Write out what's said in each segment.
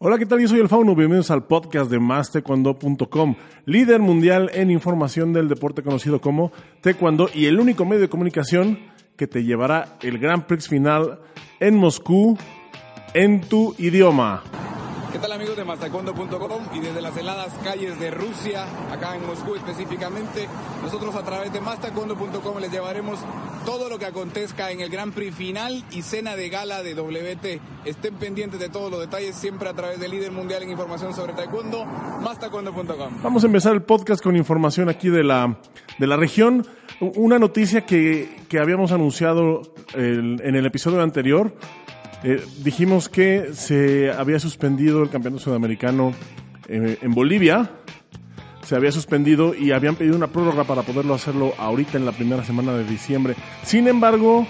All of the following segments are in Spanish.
Hola, ¿qué tal? Yo soy el Fauno. Bienvenidos al podcast de MásTaekwondo.com, líder mundial en información del deporte conocido como Taekwondo y el único medio de comunicación que te llevará el Grand Prix final en Moscú en tu idioma. ¿Qué tal amigos de Mastaekwondo.com y desde las heladas calles de Rusia, acá en Moscú específicamente, nosotros a través de Mastaekwondo.com les llevaremos todo lo que acontezca en el Grand Prix final y cena de gala de WT. Estén pendientes de todos los detalles siempre a través del líder mundial en información sobre Taekwondo, Mastaekwondo.com. Vamos a empezar el podcast con información aquí de la, de la región. Una noticia que, que habíamos anunciado en el episodio anterior. Eh, dijimos que se había suspendido el campeonato sudamericano eh, en Bolivia. Se había suspendido y habían pedido una prórroga para poderlo hacerlo ahorita en la primera semana de diciembre. Sin embargo,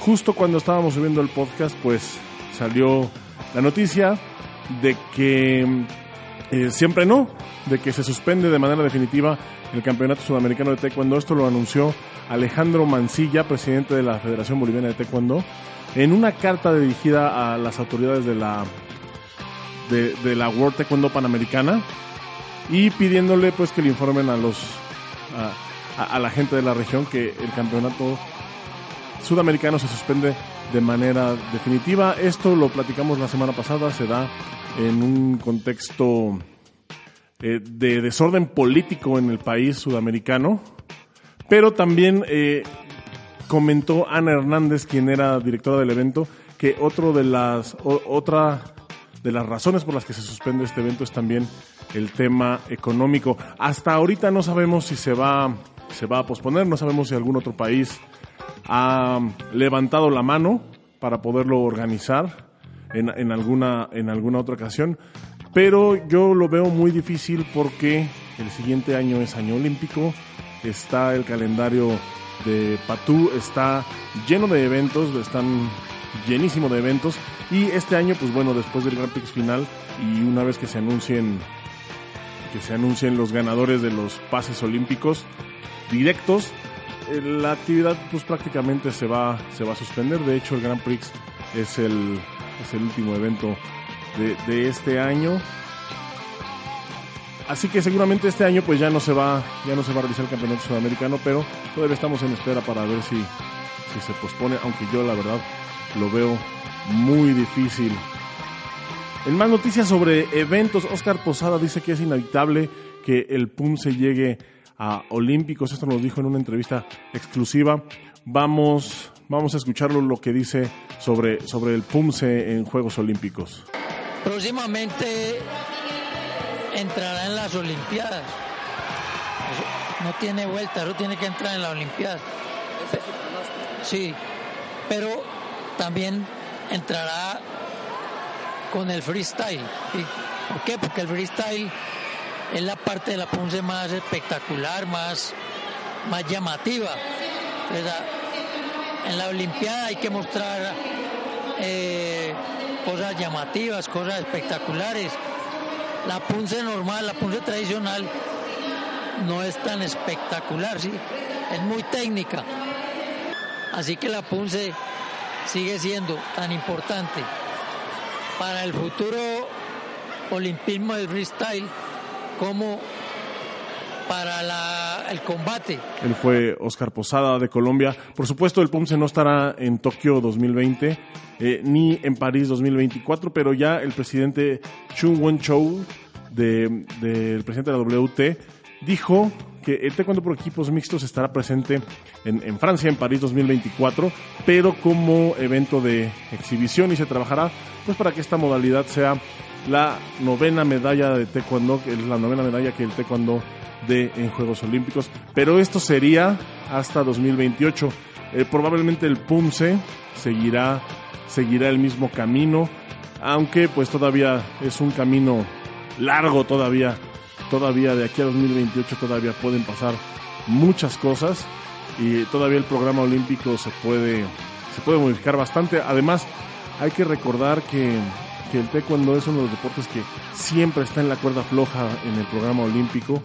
justo cuando estábamos subiendo el podcast, pues salió la noticia de que eh, siempre no, de que se suspende de manera definitiva el Campeonato Sudamericano de Taekwondo. Esto lo anunció Alejandro Mancilla, presidente de la Federación Boliviana de Taekwondo, en una carta dirigida a las autoridades de la, de, de la World Taekwondo Panamericana y pidiéndole pues que le informen a los a, la gente de la región que el campeonato sudamericano se suspende de manera definitiva. Esto lo platicamos la semana pasada, se da en un contexto eh, de desorden político en el país sudamericano, pero también eh, comentó Ana Hernández, quien era directora del evento, que otro de las otra de las razones por las que se suspende este evento es también el tema económico. Hasta ahorita no sabemos si se va se va a posponer, no sabemos si algún otro país ha levantado la mano para poderlo organizar en, alguna, en alguna otra ocasión, pero yo lo veo muy difícil porque el siguiente año es año olímpico, está el calendario de Patú, está lleno de eventos, están llenísimo de eventos y este año pues bueno después del Grand final y una vez que se anuncien que se anuncien los ganadores de los pases olímpicos directos la actividad pues prácticamente se va se va a suspender. De hecho el Grand Prix es el es el último evento de, este año. Así que seguramente este año pues ya no se va ya no se va a realizar el campeonato sudamericano pero todavía estamos en espera para ver si si se pospone aunque yo la verdad lo veo muy difícil. En más noticias sobre eventos, Oscar Posada dice que es inevitable que el PUM se llegue a Olímpicos. Esto nos dijo en una entrevista exclusiva. Vamos, vamos a escucharlo lo que dice sobre, sobre el PUMSE en Juegos Olímpicos. próximamente entrará en las Olimpiadas. Eso no tiene vuelta, eso tiene que entrar en las Olimpiadas. Sí, pero también entrará con el freestyle. ¿sí? ¿Por qué? Porque el freestyle es la parte de la punce más espectacular, más, más llamativa. En la Olimpiada hay que mostrar eh, cosas llamativas, cosas espectaculares. La punce normal, la punce tradicional no es tan espectacular, ¿sí? es muy técnica. Así que la punce sigue siendo tan importante para el futuro olimpismo del freestyle como para la- el combate. Él fue Oscar Posada de Colombia. Por supuesto, el PUMSE no estará en Tokio 2020 eh, ni en París 2024, pero ya el presidente Chung Won-chou, de- del presidente de la WT, dijo que el taekwondo por equipos mixtos estará presente en, Francia en París 2024, pero como evento de exhibición y se trabajará pues para que esta modalidad sea la novena medalla de taekwondo, que es la novena medalla que el taekwondo de en Juegos Olímpicos, pero esto sería hasta 2028. Eh, probablemente el PUMSE seguirá seguirá el mismo camino, aunque pues todavía es un camino largo todavía, todavía de aquí a 2028 todavía pueden pasar muchas cosas y todavía el programa olímpico se puede se puede modificar bastante. Además, hay que recordar que que el taekwondo es uno de los deportes que siempre está en la cuerda floja en el programa olímpico.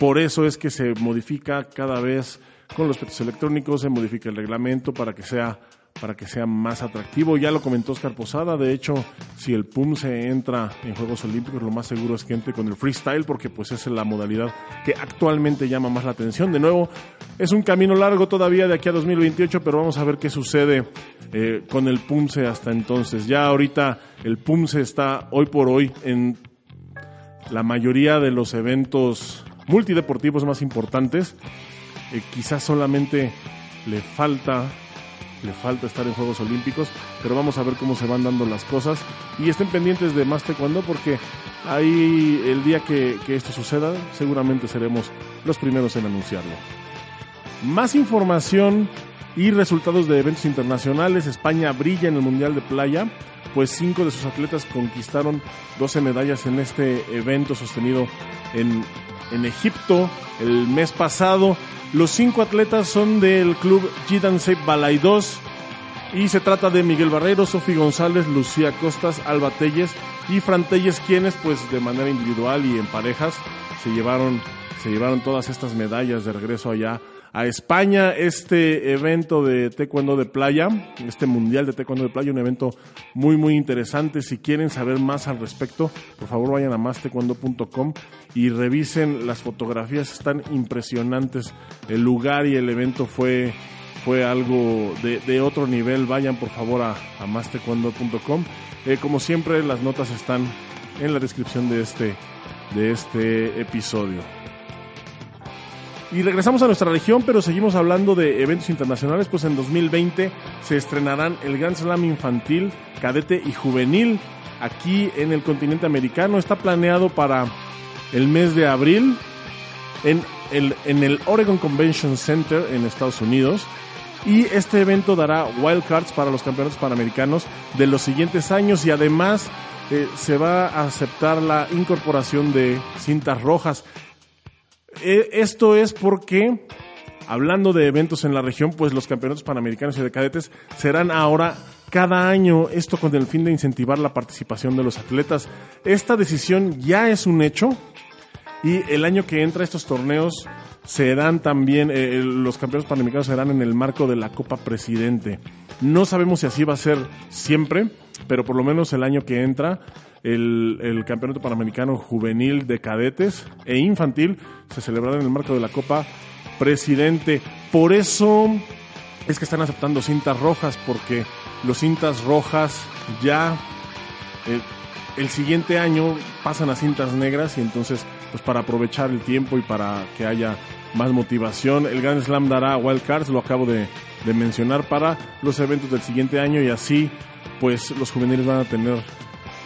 Por eso es que se modifica cada vez con los petos electrónicos, se modifica el reglamento para que sea para que sea más atractivo. Ya lo comentó Oscar Posada, de hecho, si el PUM se entra en Juegos Olímpicos, lo más seguro es que entre con el freestyle, porque pues es la modalidad que actualmente llama más la atención. De nuevo, es un camino largo todavía de aquí a 2028, pero vamos a ver qué sucede eh, con el PUMSE hasta entonces. Ya ahorita el PUMSE está hoy por hoy en la mayoría de los eventos multideportivos más importantes. Eh, quizás solamente le falta le falta estar en Juegos Olímpicos, pero vamos a ver cómo se van dando las cosas y estén pendientes de más taekwondo porque ahí el día que, que esto suceda seguramente seremos los primeros en anunciarlo. Más información y resultados de eventos internacionales. España brilla en el Mundial de Playa, pues cinco de sus atletas conquistaron 12 medallas en este evento sostenido en, en Egipto el mes pasado. Los cinco atletas son del club Gidansei Balay 2 y se trata de Miguel Barrero, Sofi González, Lucía Costas, Alba Telles y Fran Telles, quienes pues de manera individual y en parejas se llevaron, se llevaron todas estas medallas de regreso allá a España este evento de taekwondo de playa, este mundial de taekwondo de playa, un evento muy muy interesante. Si quieren saber más al respecto, por favor vayan a mastaekwondo.com y revisen las fotografías, están impresionantes. El lugar y el evento fue fue algo de, otro nivel. Vayan por favor a, a. Eh, como siempre, las notas están en la descripción de este, de este episodio. Y regresamos a nuestra región, pero seguimos hablando de eventos internacionales, pues en 2020 se estrenarán el Grand Slam infantil, cadete y juvenil aquí en el continente americano. Está planeado para el mes de abril en el, en el Oregon Convention Center en Estados Unidos. Y este evento dará wildcards para los campeonatos panamericanos de los siguientes años y además eh, se va a aceptar la incorporación de cintas rojas. Eh, esto es porque, hablando de eventos en la región, pues los campeonatos panamericanos y de cadetes serán ahora cada año, esto con el fin de incentivar la participación de los atletas. Esta decisión ya es un hecho y el año que entra estos torneos serán también, eh, los campeonatos panamericanos serán en el marco de la Copa Presidente. No sabemos si así va a ser siempre, pero por lo menos el año que entra el, Campeonato Panamericano Juvenil de Cadetes e Infantil se celebrará en el marco de la Copa Presidente. Por eso es que están aceptando cintas rojas, porque los cintas rojas ya eh, el siguiente año pasan a cintas negras y entonces, pues para aprovechar el tiempo y para que haya más motivación, el Grand Slam dará wildcards, lo acabo de, de mencionar, para los eventos del siguiente año y así, pues los juveniles van a tener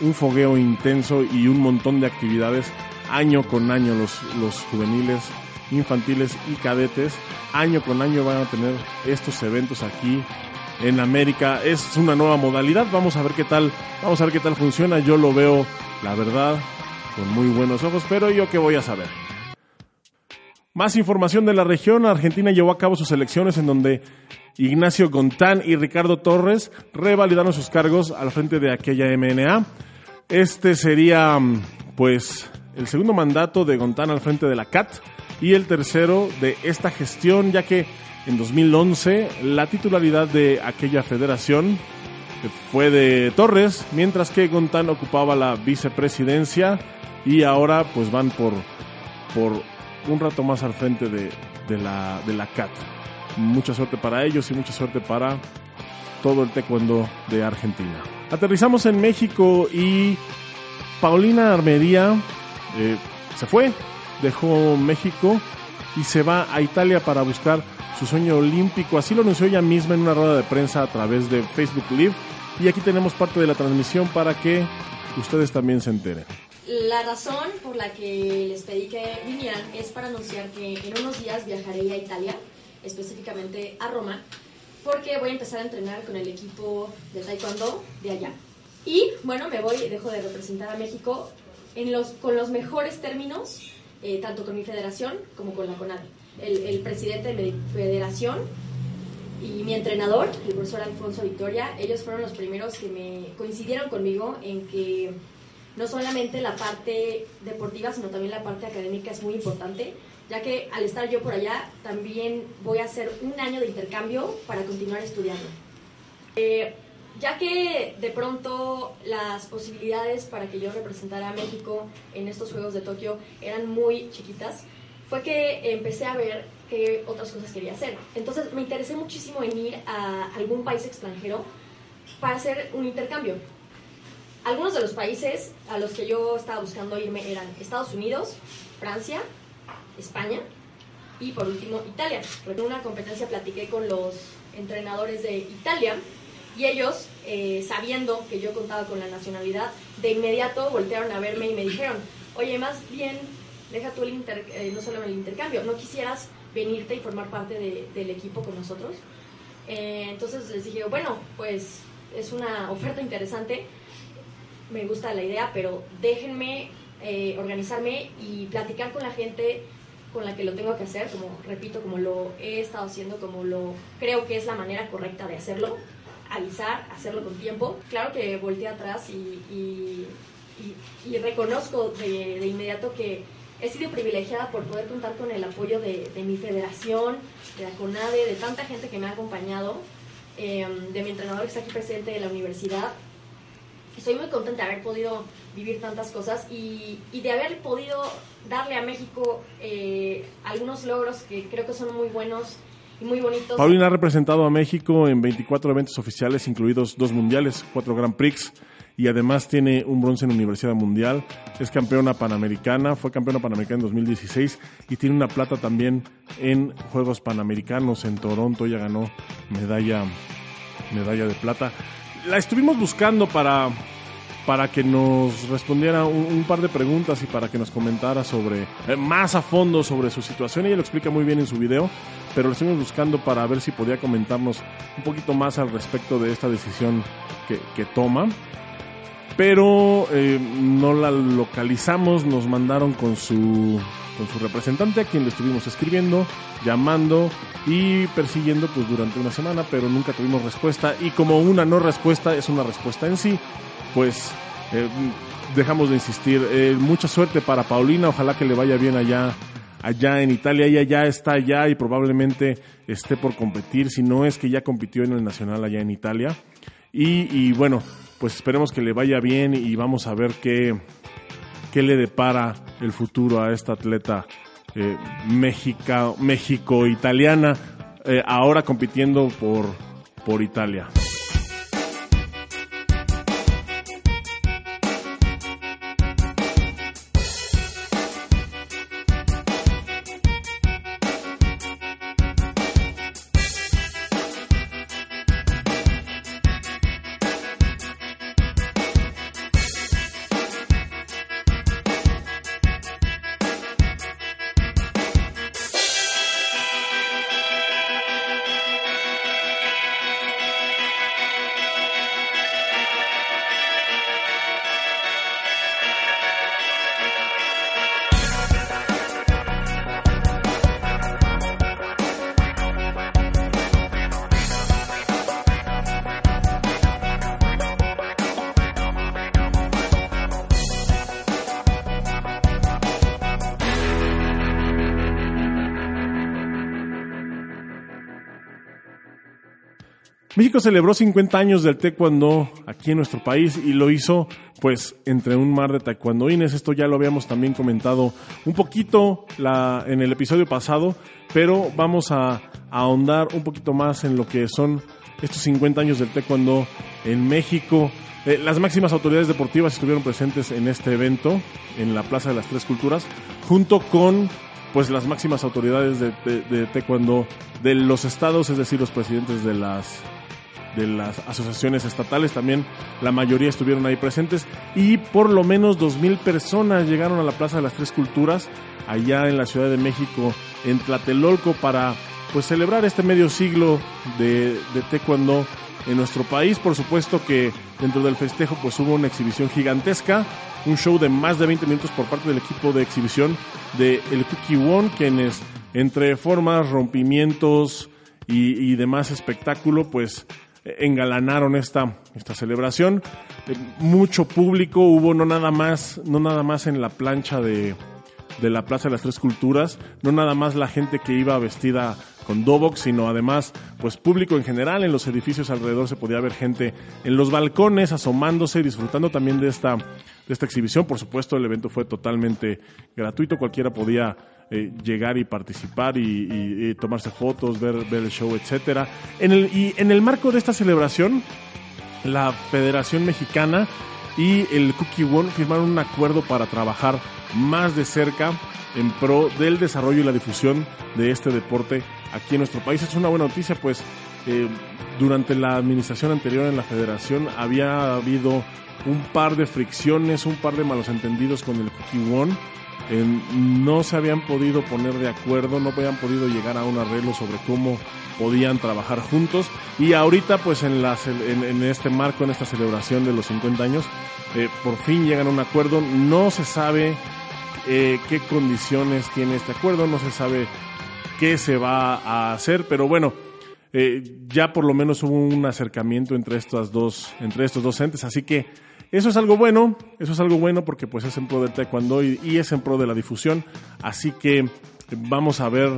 un fogueo intenso y un montón de actividades año con año los, los juveniles, infantiles y cadetes año con año van a tener estos eventos aquí en América. Es una nueva modalidad, vamos a ver qué tal, vamos a ver qué tal funciona. Yo lo veo, la verdad, con muy buenos ojos, pero yo qué voy a saber. Más información de la región. Argentina llevó a cabo sus elecciones en donde Ignacio Gontán y Ricardo Torres revalidaron sus cargos al frente de aquella MNA. Este sería, mm, pues, el segundo mandato de Gontán al frente de la CAT y el tercero de esta gestión, ya que en 2011 la titularidad de aquella federación fue de Torres, mientras que Gontán ocupaba la vicepresidencia y ahora pues van por, por un rato más al frente de, de, la, de la CAT. Mucha suerte para ellos y mucha suerte para todo el taekwondo de Argentina. Aterrizamos en México y Paulina Armería eh, se fue, dejó México y se va a Italia para buscar su sueño olímpico. Así lo anunció ella misma en una rueda de prensa a través de Facebook Live. Y aquí tenemos parte de la transmisión para que ustedes también se enteren. La razón por la que les pedí que vinieran es para anunciar que en unos días viajaré a Italia, específicamente a Roma, porque voy a empezar a entrenar con el equipo de Taekwondo de allá. Y bueno, me voy, dejo de representar a México con los mejores términos, eh, tanto con mi federación como con la CONADE. El, el, presidente de mi federación y mi entrenador, el profesor Alfonso Victoria, ellos fueron los primeros que me coincidieron conmigo en que no solamente la parte deportiva, sino también la parte académica es muy importante ya que al estar yo por allá también voy a hacer un año de intercambio para continuar estudiando. Eh, ya que de pronto las posibilidades para que yo representara a México en estos Juegos de Tokio eran muy chiquitas, fue que empecé a ver qué otras cosas quería hacer. Entonces me interesé muchísimo en ir a algún país extranjero para hacer un intercambio. Algunos de los países a los que yo estaba buscando irme eran Estados Unidos, Francia, España y por último Italia. En una competencia platiqué con los entrenadores de Italia y ellos, eh, sabiendo que yo contaba con la nacionalidad, de inmediato voltearon a verme y me dijeron, oye, más bien, deja tú el inter, eh, no solo el intercambio, ¿no quisieras venirte y formar parte de, del equipo con nosotros? Eh, entonces les dije, bueno, pues es una oferta interesante, me gusta la idea, pero déjenme organizarme y platicar con la gente con la que lo tengo que hacer, como repito, como lo he estado haciendo, como lo creo que es la manera correcta de hacerlo avisar, hacerlo con tiempo. Claro que volteé atrás y, y, reconozco de, inmediato que he sido privilegiada por poder contar con el apoyo de, de mi federación, de la CONADE, de tanta gente que me ha acompañado, em, de mi entrenador que está aquí presente de la universidad. Estoy muy contenta de haber podido vivir tantas cosas y, y de haber podido darle a México eh, algunos logros que creo que son muy buenos muy bonito. Paulina ha representado a México en 24 eventos oficiales, incluidos dos mundiales, cuatro Grand Prix y además tiene un bronce en Universidad Mundial. Es campeona panamericana, fue campeona panamericana en 2016 y tiene una plata también en Juegos Panamericanos en Toronto. Ya ganó medalla, medalla de plata. La estuvimos buscando para para que nos respondiera un, par de preguntas y para que nos comentara sobre eh, más a fondo sobre su situación. Ella lo explica muy bien en su video, pero lo estuvimos buscando para ver si podía comentarnos un poquito más al respecto de esta decisión que, toma. Pero eh, no la localizamos, nos mandaron con su, con su representante a quien le estuvimos escribiendo, llamando y persiguiendo pues durante una semana, pero nunca tuvimos respuesta. Y como una no respuesta es una respuesta en sí, pues eh, dejamos de insistir. Eh, mucha suerte para Paulina, ojalá que le vaya bien allá, allá en Italia. Ella ya está allá y probablemente esté por competir, si no es que ya compitió en el Nacional allá en Italia. Y, bueno, pues esperemos que le vaya bien y vamos a ver qué, qué le depara el futuro a esta atleta eh, México-italiana, ahora compitiendo por, por Italia. México celebró 50 años del taekwondo aquí en nuestro país y lo hizo pues entre un mar de taekwondoines. Esto ya lo habíamos también comentado un poquito en el episodio pasado, pero vamos a, ahondar un poquito más en lo que son estos 50 años del taekwondo en México. Eh, las máximas autoridades deportivas estuvieron presentes en este evento, en la Plaza de las Tres Culturas, junto con pues las máximas autoridades de, de taekwondo de los estados, es decir, los presidentes de las de las asociaciones estatales también, la mayoría estuvieron ahí presentes y por lo menos dos mil personas llegaron a la Plaza de las Tres Culturas allá en la Ciudad de México, en Tlatelolco, para pues celebrar este medio siglo de, de taekwondo en nuestro país. Por supuesto que dentro del festejo pues hubo una exhibición gigantesca, un show de más de 20 minutos por parte del equipo de exhibición de El Won, quienes entre formas, rompimientos y, y demás espectáculo pues engalanaron esta, esta celebración. Eh, mucho público hubo, no nada más, no nada más en la plancha de, de la Plaza de las Tres Culturas, no nada más la gente que iba vestida con Dobox, sino además pues público en general. En los edificios alrededor se podía ver gente en los balcones asomándose disfrutando también de esta, esta exhibición. Por supuesto, el evento fue totalmente gratuito, cualquiera podía eh, llegar y participar y, tomarse fotos, ver, ver el show, etcétera. En el, y en el marco de esta celebración, la Federación Mexicana y el Cookie One firmaron un acuerdo para trabajar más de cerca en pro del desarrollo y la difusión de este deporte aquí en nuestro país. Es una buena noticia, pues durante la administración anterior en la federación había habido un par de fricciones, un par de malos entendidos con el One. no se habían podido poner de acuerdo, no habían podido llegar a un arreglo sobre cómo podían trabajar juntos y ahorita pues en, la, en, este marco, en esta celebración de los 50 años, eh, por fin llegan a un acuerdo, no se sabe eh, qué condiciones tiene este acuerdo, no se sabe qué se va a hacer, pero bueno, eh, ya por lo menos hubo un acercamiento entre estas dos, entre estos dos entes, así que eso es algo bueno, eso es algo bueno porque pues es en pro del taekwondo y, es en pro de la difusión, así que vamos a ver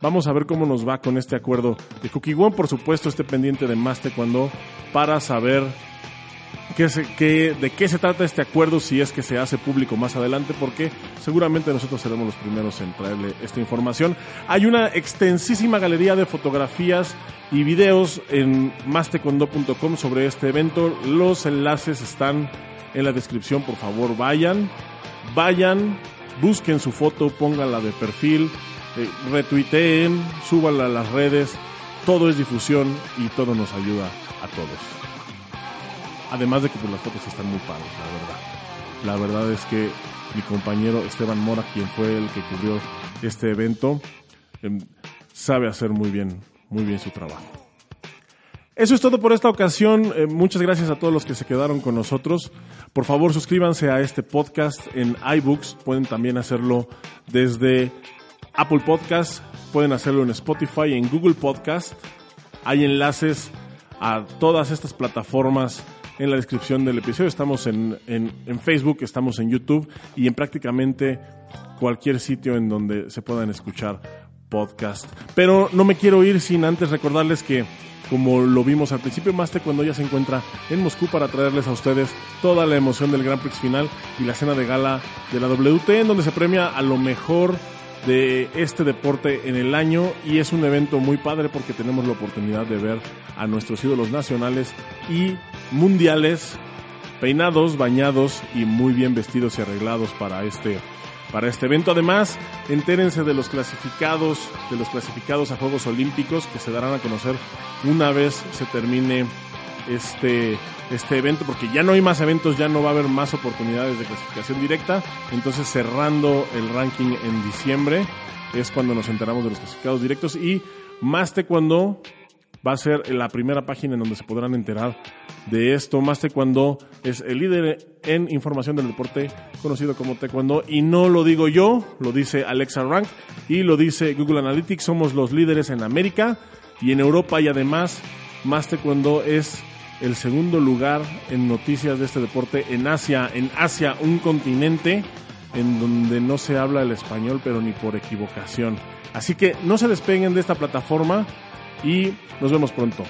Vamos a ver cómo nos va con este acuerdo de Cookie One. Por supuesto, esté pendiente de más cuando para saber qué de qué se trata este acuerdo si es que se hace público más adelante, porque seguramente nosotros seremos los primeros en traerle esta información. Hay una extensísima galería de fotografías y videos en mastecondo.com sobre este evento. Los enlaces están en la descripción, por favor vayan, vayan, busquen su foto, pónganla de perfil eh, retuiteen, súbanla a las redes, todo es difusión y todo nos ayuda a todos. Además de que pues, las fotos están muy padres, la verdad. La verdad es que mi compañero Esteban Mora, quien fue el que cubrió este evento, em, sabe hacer muy bien, muy bien su trabajo. Eso es todo por esta ocasión. Eh, muchas gracias a todos los que se quedaron con nosotros. Por favor, suscríbanse a este podcast en iBooks. Pueden también hacerlo desde Apple Podcast, pueden hacerlo en Spotify, en Google Podcast. Hay enlaces a todas estas plataformas en la descripción del episodio. Estamos en, Facebook, estamos en YouTube y en prácticamente cualquier sitio en donde se puedan escuchar podcast. Pero no me quiero ir sin antes recordarles que, como lo vimos al principio, Maste cuando ya se encuentra en Moscú para traerles a ustedes toda la emoción del Grand Prix final y la cena de gala de la WT, en donde se premia a lo mejor de este deporte en el año y es un evento muy padre porque tenemos la oportunidad de ver a nuestros ídolos nacionales y mundiales peinados, bañados y muy bien vestidos y arreglados para este para este evento. Además, entérense de los clasificados, de los clasificados a Juegos Olímpicos que se darán a conocer una vez se termine este este evento, porque ya no hay más eventos, ya no va a haber más oportunidades de clasificación directa. Entonces, cerrando el ranking en diciembre, es cuando nos enteramos de los clasificados directos. Y más cuando va a ser la primera página en donde se podrán enterar de esto. Más Taekwondo es el líder en información del deporte conocido como Taekwondo y no lo digo yo, lo dice Alexa Rank y lo dice Google Analytics. Somos los líderes en América y en Europa y además Más Taekwondo es el segundo lugar en noticias de este deporte en Asia, en Asia, un continente en donde no se habla el español, pero ni por equivocación. Así que no se despeguen de esta plataforma y nos vemos pronto.